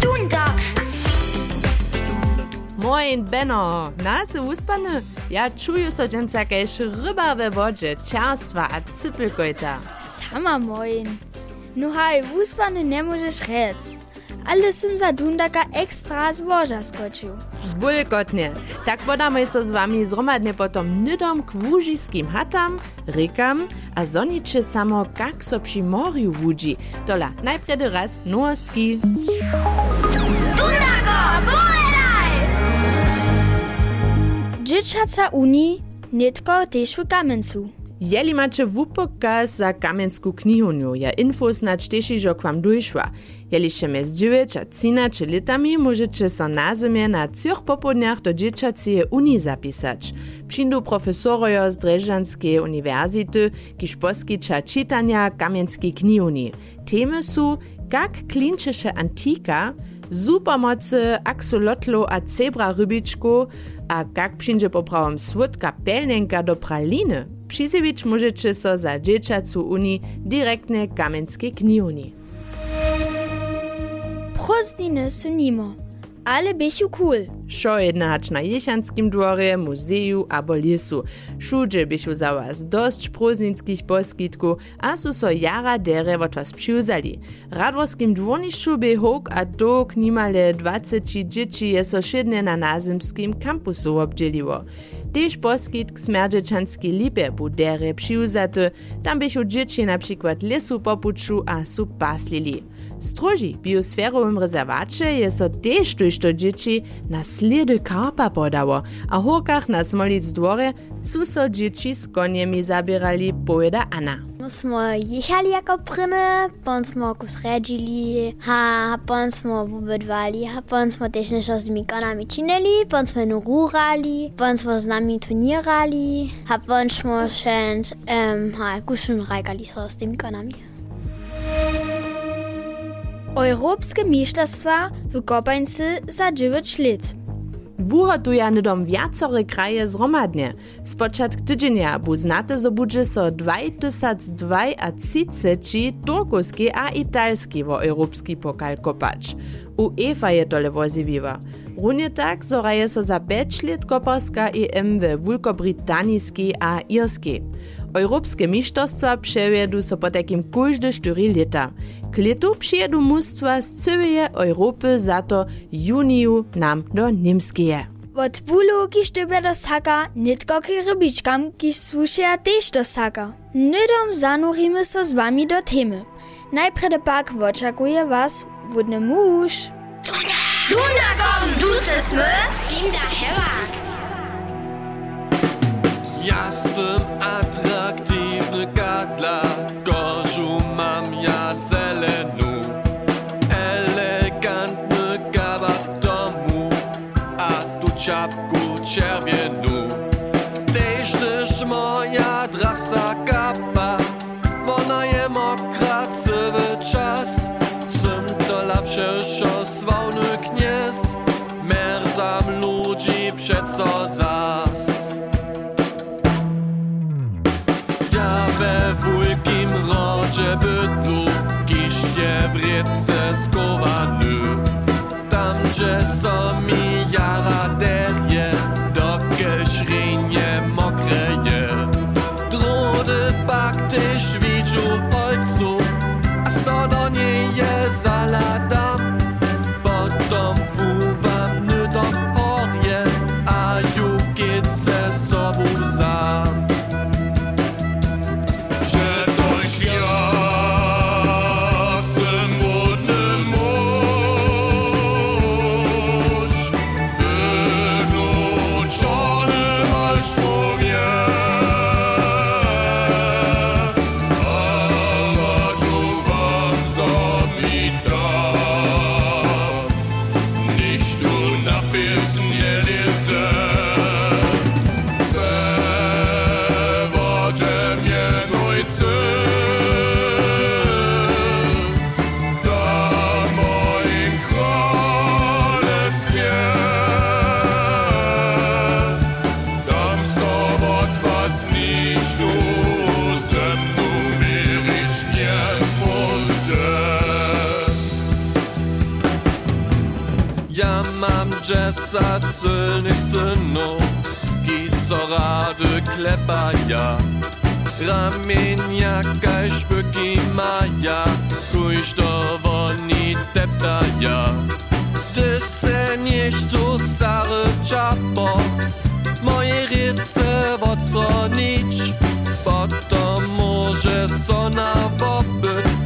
Doendag. Moin Benno, na se Fußballe? Ja, čuju so dženca kež rybave vodže, čarstva a cypelkojta. Sama moin. No haj, Fußballe ne rec. Ale sem za Dundaka ekstra z morza skoczył. Wulkotnie. Tak podamy so z wami zromadnie potom nydom k wóżiskim hatam, rykam, a zonicie samo kak so przy moriu wudzi. Tola, najpredy raz noski. Dundago, bueraj! Dzieciaca Uni, nitko też w Kamencu. Jeli macie wupokka za kamensku knihunju, ja info znać teši, že k vam dojšva. Jeli še mez dživeč, cina, če letami, možete se na cioch popodnjah do dječacije uni zapisač. Pšindu profesorojo z Drežanske univerzite, ki šposkiča čitanja kamenski knihuni. Teme su, kak klinčeše antika, supermocy axolotlo a zebra rybičko, a kak pšinže poprawom słodka pelnenka do praliny. Přisebić możecie so za dzieciacu uni direktne kamenskiej knihuni. Prozdiny su nimo, ale bychu cool. Šo jedna hać na Jeszanskim dworze, muzeju abo lesu. Šudže bychu za was dość prozninskich poskitku, a su so jara dere od was přiuzali. Radworskim dwornišću by hok a dok nimale 20 dzieci je so šedne na nazimskim kampusu obdzieliło. Tež poskitk smerdžečanski lipe bu dere přiuzate, tam bychu dzieci na przykład lesu popuču a su paslili. Stroži biosferowym rezerwacie je so tež to dzieci na sledy karpa podało, a horkach na Smolic dworze Suso dzieci z koniemi zabierali, powiada Anna. Myśmy jechali jako pryny, potem kus redzili, a potem obydwali, a potem też jeszcze z mikonami czynili, potem no rurali, potem z nami turnierali, a potem się um, kuszyn rajkali z tymi konami. Europejskie Mistrzostwa w Kopańcy za 9 lat. Wuhotujandom viacore kraje zromadne. Spočatk tydzienia bu znate zobudže so 2032 turkuski a italski vo europski pokal kopač. U EFA je tole vozi viva. Runje tak zoraje so za 5 let koparska EM v vulkobritanijski a irski. Europskie mistrzostwa przewiedu so po takim każde 4 lata. K letu przyjedu mustwa z całej Europy za to juniu nam do Niemskie. Od bólu, kiż tebe do saka, nitko ki rybiczkam, kiż słyszyja też do saka. Nydom zanurimy so z wami do temy. Najpierw pak oczekuje was wódny mąż. Dundago, du se smö? Skim da herak. Ja sam atraktivny gadla, co mijała derje Do kieszenie mokreje Drudy pak ty świecił ojcu A co do niej Ja. Mam dziesięć sylnych synów, kisorady klepa ja. Ramienia kaj szpyki maja, se nicht tu stary czapo, moje ryce odstronić, potom może sona pobyt,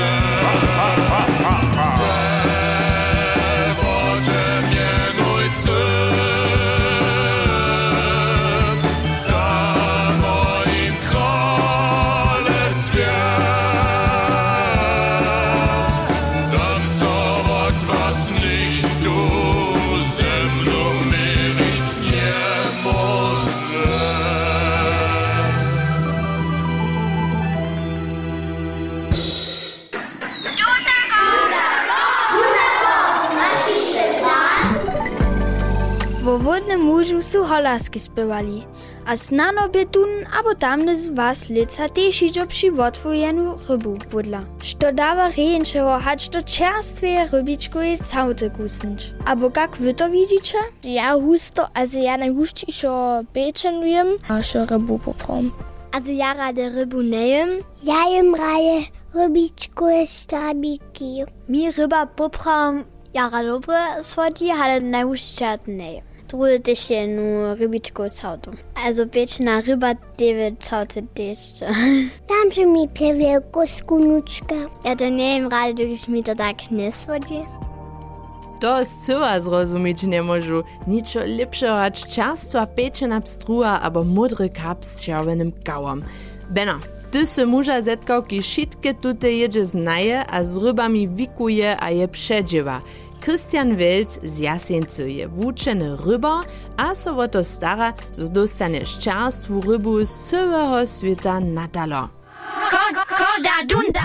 Monster. Wo wodnym mužu su holasky spěvali. A snano by tun abo tamne z vás lica tež iđo při otvojenu rybu budla. Što dava rejnčeho hač do čerstvije rybičkoje caute kusnič. Abo kak vy to vidíte? Ja husto, also ja najhušćišo bečen wiem, a še rybu poprom. Also ja rade rybu nejem, Ja jem rade rybičku stabiki. mi ryba popram jara dobre schodzi, ale najhušćat nejem. strudelte ich ja nur rybitko zautu. Also beczna ryba dewe zautu deszcze. Tam że mi plewie koskunuczka. Ja to nie wiem rady, długiś mi to tak nie swodzi. To z cyła zrozumieć nie możu. Niczo lepszego aż ciastwa pieczena pstruła albo mudry kap z czerwonym gałom. Bena, ty se muža zetkałki wszystkie tutaj jedzie znaje, a z rybami wikuje, a je przedziewa. Christian Welz z Jasieńcu je włóczeny ryba, a so o to stara, że dostanie czerstwu rybu z całego świata nadalo. Da,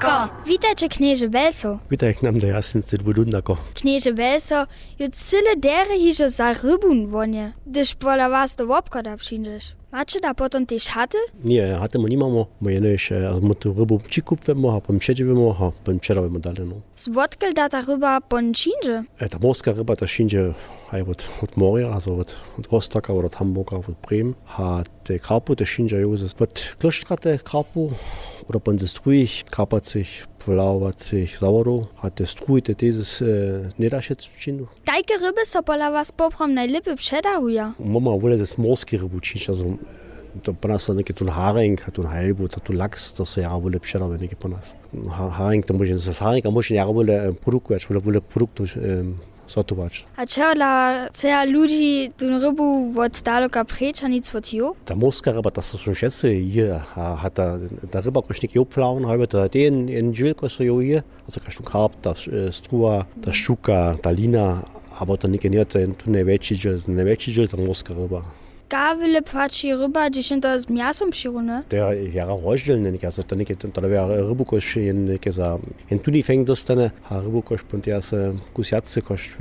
da. Witajcie knieże Belso. Witaj k nam do jasnicy dwudundako. Knieże Belso, ju cyle dere hižo za rybun wonie. Gdyż pola was do obkoda przyjdziesz. Macie da potom też chaty? Nie, hatemo nimamo, mo jenož, also mo tu rybu čikupvemo, a pom předživemo, a pom předavimo dale, no. Z wodkel da ta ryba bon činže? E, ta morska ryba, ta šinže, haj od, od Moria, also od, od Rostoka, od Hamburga, od Bremen, a te krapu, te šinže jozes, od kloštrate krapu, oder pon se struj, krapacich, polawacich, zawodu, a te struj, te tezes, e, ne da šec činu. Kajke ryby so pola was poprom najlepiej przedahuja? Mama wollte das morski rybu činš, also to po nas neki tu haring, tu halbut, tu laks, to se ja wolle pšera ve neki po nas. Ha- Haring, to može, za haring, a može ja wolle produkuje, wolle zotować. A čo dla cea ľudí tú rybu od daleka preč a nic od jo? Ta morska ryba, to są všetci je, a hat ta, ta ryba koš neki opflauen, halbe ta den en džil, ko so jo je, also kaš tu karp, ta eh, strua, ta šuka, ta lina, aber nije ten tu najveći džil, najveći džil ta morska ryba. gavele pači ryba, dešimta s mjasom širone. Det er jara roždelne, ikke? Altså, den ikke, der vil være rybukosh, en, ikke, så, en tuni fængdes, den har rybukosh, på det er så kusjatse kosh,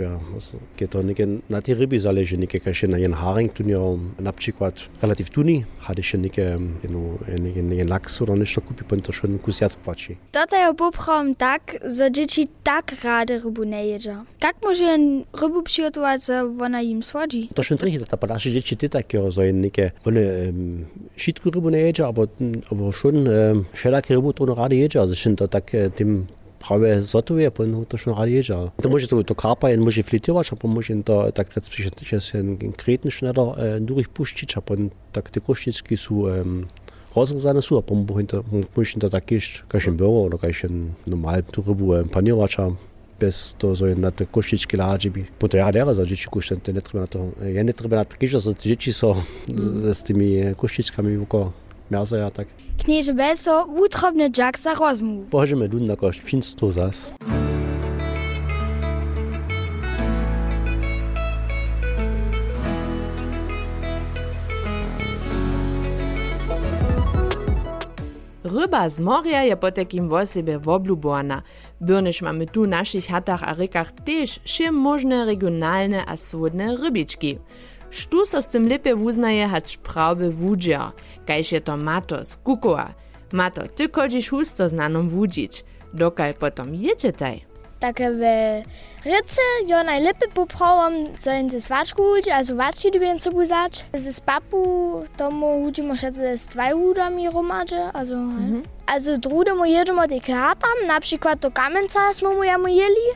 na ti rybi zależy, ikke, kashi, na jen haring tuni, na przykład, relativ tuni, hade się, ikke, no, en, en, laks, oder nicht, kupi, po to schon kusjac płaci. Tutaj oboprom tak, że dzieci tak rady rybu nie jedzą. Jak może rybu przygotować, że ona im słodzi? To się trochę, ta padasze dzieci, ty takie, so en neki, one um, šitku rybu ne jedzie, aber, aber schon um, šelake rybu to rade jedzie, also to tak eh, tym prawie zotuje, pon to schon rade jedzie. To może to, to karpa en może flitować, aber może to tak przez en kreten schneller uh, durchpuścić, a pon tak te kosznicki są um, rozrezane są, a pon może to tak iść, kaž burger oder kaž normal tu rybu um, pesto zo na te košič kilači bi potrajala za dječi kušte te ne treba na to ja ne treba na to kišta so dječi so s tými eh, košičkami uko miaza ja tak Knieže beso, utrobne džak sa rozmu. Bože me dudna koš, finstru zas. Ryba z morja je potekim wo sebe woblubowana. Byrnyż mamy tu w naszych hatach a rykach też všem możne regionalne a słodne rybiczki. Štu so z tym lepiej wuznaje hać prawy wudzia, kajż je to mato z kukoa. Mato, ty kodzisz husto znanom wudzić, dokaj potom jedziecie. Takie w ryce ja najlepiej poprawam, co ze swaczku ludzi, also waczki lubię co buzać. Ze papu tomu ludzi może z dwaj udami romadzie, also mhm. Also drude mo jedemo deklatam, na przykład to kamenca smo mu jamo jeli.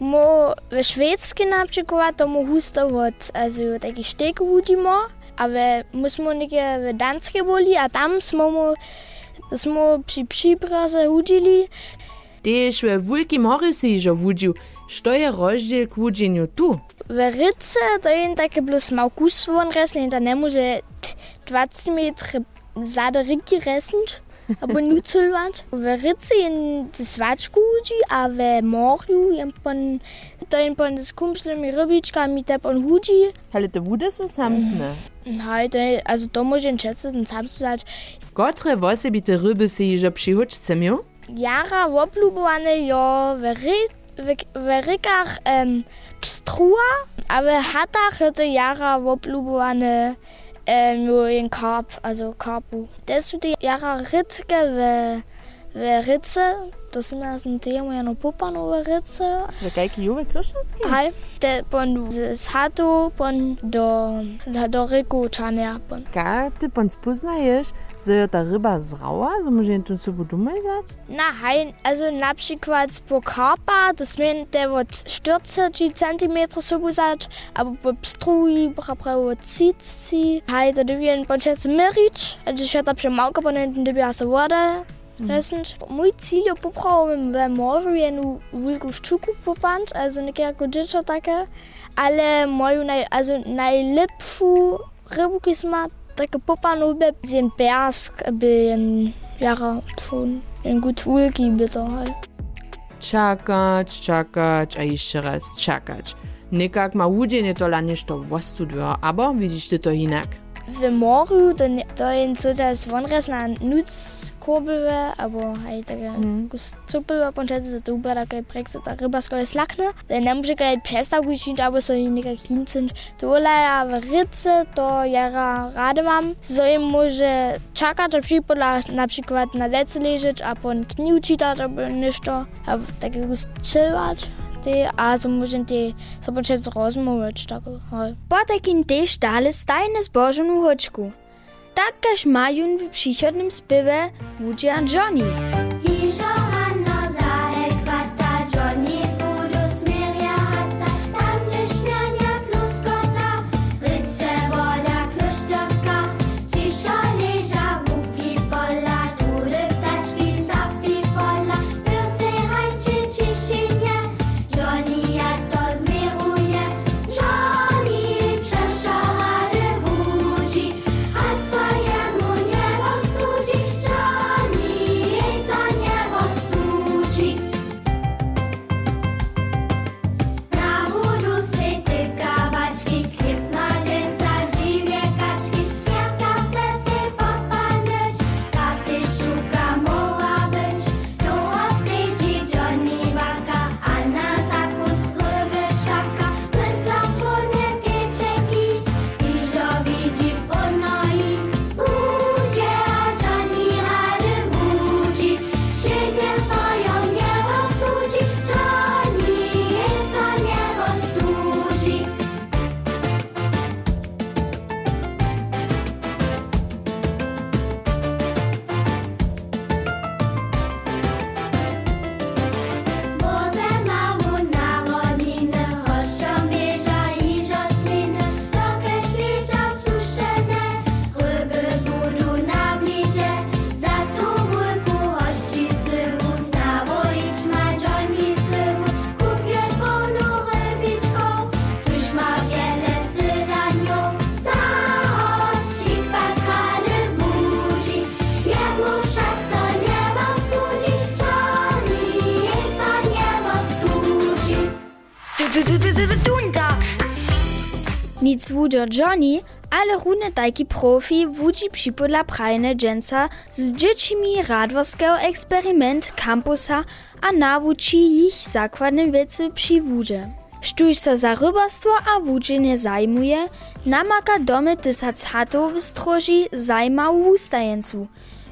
Mo w szwedzki na przykład to mo husto od, also taki sztek udzimo, ale musimo neke w danskie boli, a tam smo mu smo przy przypraze udzili. Tež we wulkim morju si ižo wudził, što je rozdźěl k wudzieniu tu. W ryce to jest takie plus mał kus von reslen, da ne może 20 metry zade ryki resnąć. aber nu zulwać. W ryce jest z swaczku udzi, a w morju jest pon, to jest pon z kumszlymi rybiczkami te pon udzi. Ale te wudy są samsne. To, also to może schätzen, ten sam zać. Kotre wosebite ryby si ižo přihučce miu? Jara woblubowane jo w, ry, w, w rykach um, pstrua, a w hatach to jara woblubowane um, jo in karp, also karpu. Das sind die jara rytke w, w ryce, to sind wir aus dem Thema ja noch popanowe ryce. W kajki juwe kluszowski? Hej, te pon z hatu pon do, do ryku czania pon. Ka ty pon spoznajesz, że je ta ryba zrała, so może tu sobie dumaj zać? Na, hej, also na przykład po karpa, das mean der wird 40 cm so zać, aber po pstrui, prawo od citci. Hej, da dybien pon schätze meric, also ich hatte schon mauka pon hinten dybia aus der Resend. Mój v morju jednu veliko ščuku popant, also nekako dječo take, ale moju naj, also najlepšu rybu, ki smo take popanu, bi en persk, bi en jara schon en gut vulki bi to. Čakać, čakać, a jeszcze raz čakać. Nekak ma wudzienie to la nešto vostudwa, aber widzisz ty to inak. Nie- to jest so, dass wonres na nuc kurbelwe, aber hej, takie mm. cupelwe, ponczety za to ubera, kaj prekse ta ryba skoje slakne. Da ne może kaj przestał wyczynić, albo so i nekaj klincynć. To oleja w ryce, to jara rady mam. So im może czakać, a przypodla na przykład na lece leżeć, a pon kniu czytać, albo nešto, albo takiego chillować. Te, a so może te, so ponczety rozmować, tak, hej. Potekin też dale stajne zbożoną hoczku. Tak każ mają w przychodnym spiewie Wudzie a Johnny. Hižo Dundak. Nic Johnny, ale rune tajki profi wudzi przypodla prajne dżęca z dziećmi radworskiego eksperyment kampusa a nauczy ich zakładne wiece przy wudze. Sztuj za rybarstwo a wudzenie zajmuje, namaka domy tysac hatów w stroży zajma ustajencu.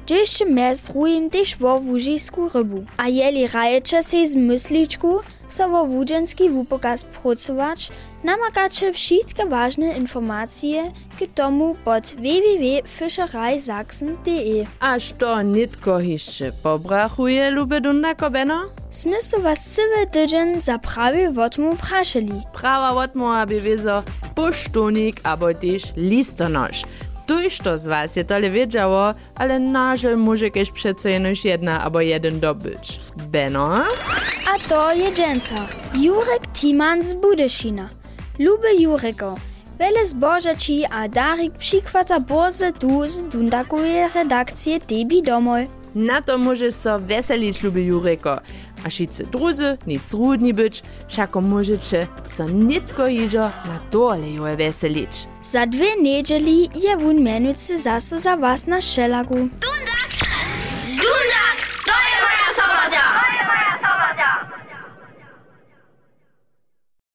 Jeszcze mestrujem też wo wużisku rybu. A jeli rajecze se z mysliczku, so wo wudzenski wupokaz pracować, namakacie wszystkie ważne informacje k tomu pod www.fischereisachsen.de. Aż to nitko jeszcze pobrachuje, lube Dundako Beno? Sme so was cywy tydzień za prawie wotmu praszeli. Prawa odmowa by wiezo pusztunik abo też listonosz. Tuż to z was je tole wiedziało, ale nażel może kiedyś przeco jenoś jedna abo jeden dobyć. Beno? A to je dženca, Jurek Timan z Budešina. Lube Jureko, vele zbožači, a Darik přichvata boze tu z Dundakuje redakcije Tebi domoj. Na to može so veselič, Lube Jureko. A šice druze, nic rudni byč, šako možeče, so nitko jižo, na tole jo je veselič. Za dve nedželi je vun menuce zaso za vas na šelagu. Dundak!